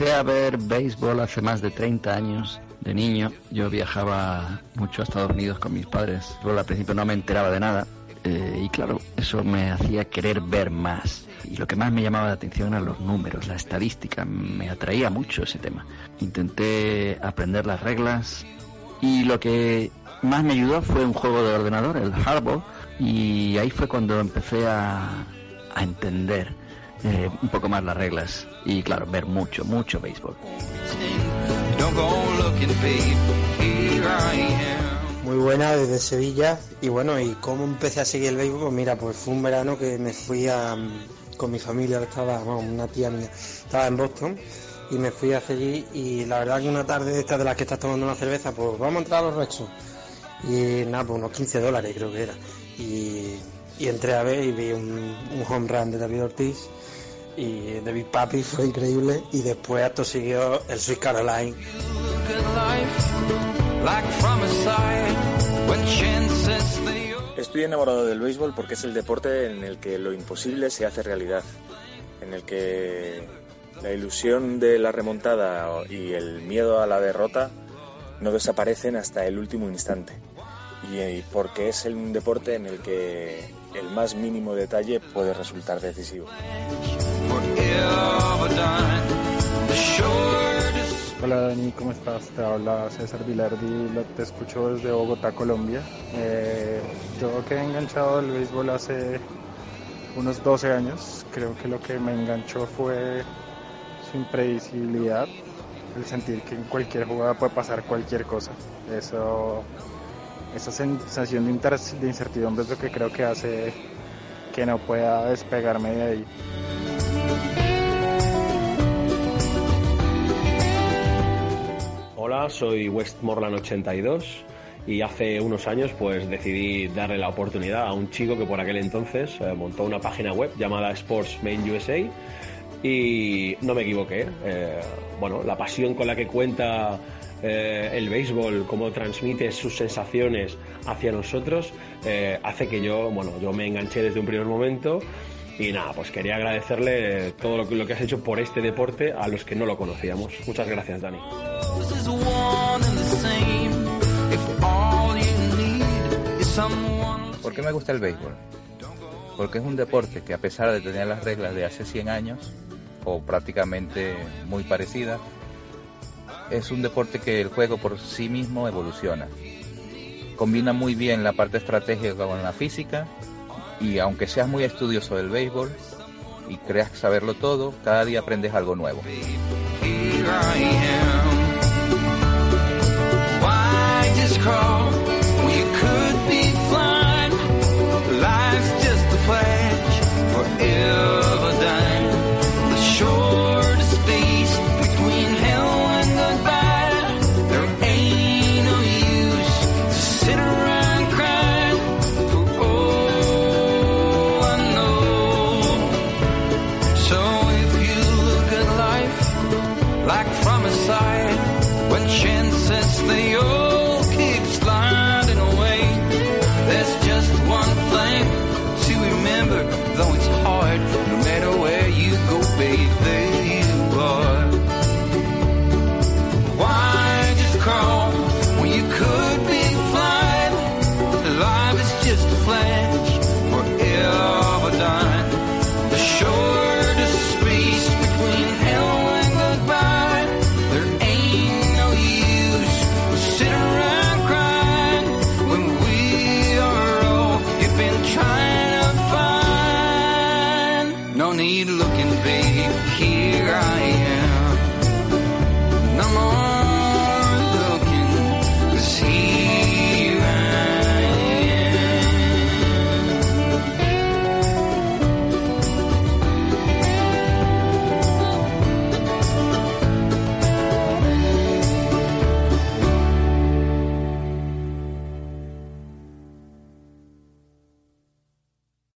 a ver béisbol hace más de 30 años. De niño yo viajaba mucho a Estados Unidos con mis padres. Yo al principio no me enteraba de nada. eh, y claro, eso me hacía querer ver más. Y lo que más me llamaba la atención eran los números, la estadística. Me atraía mucho ese tema. Intenté aprender las reglas. Y lo que más me ayudó fue un juego de ordenador, el Hardball. Y ahí fue cuando empecé a, a entender eh, un poco más las reglas. Y claro, ver mucho, mucho béisbol. Muy buena desde Sevilla y bueno, ¿y cómo empecé a seguir el béisbol? Pues mira, pues fue un verano que me fui a, con mi familia, que estaba, bueno, una tía mía, estaba en Boston y me fui hacia allí y la verdad que una tarde de estas de las que estás tomando una cerveza, pues vamos a entrar a los Rexos. Y nada, pues unos 15 dólares creo que era. Y, y entré a ver y vi un, home run de David Ortiz y Big Papi, fue increíble y después acto siguió el Sweet Caroline. Estoy enamorado del béisbol porque es el deporte en el que lo imposible se hace realidad, en el que la ilusión de la remontada y el miedo a la derrota no desaparecen hasta el último instante. Y y porque es un deporte en el que el más mínimo detalle puede resultar decisivo. Hola Dani, ¿cómo estás? Te habla César Vilardi, te escucho desde Bogotá, Colombia. Eh, yo quedé enganchado al béisbol hace unos 12 años. Creo que lo que me enganchó fue su impredecibilidad, el sentir que en cualquier jugada puede pasar cualquier cosa. Eso, esa sensación de, incertidumbre es lo que creo que hace que no pueda despegarme de ahí. Hola, soy Westmoreland82 y hace unos años pues decidí darle la oportunidad a un chico que por aquel entonces eh, montó una página web llamada Sports Main USA y no me equivoqué. Eh, bueno, la pasión con la que cuenta eh, el béisbol, cómo transmite sus sensaciones hacia nosotros, eh, hace que yo, bueno, yo me enganché desde un primer momento y nada, pues quería agradecerle todo lo que, lo que has hecho por este deporte a los que no lo conocíamos. Muchas gracias, Dani. ¿Por qué me gusta el béisbol? Porque es un deporte que a pesar de tener las reglas de hace 100 años, o prácticamente muy parecidas, es un deporte que el juego por sí mismo evoluciona. Combina muy bien la parte estratégica con la física y aunque seas muy estudioso del béisbol y creas saberlo todo, cada día aprendes algo nuevo. looking, babe. Here I am. I'm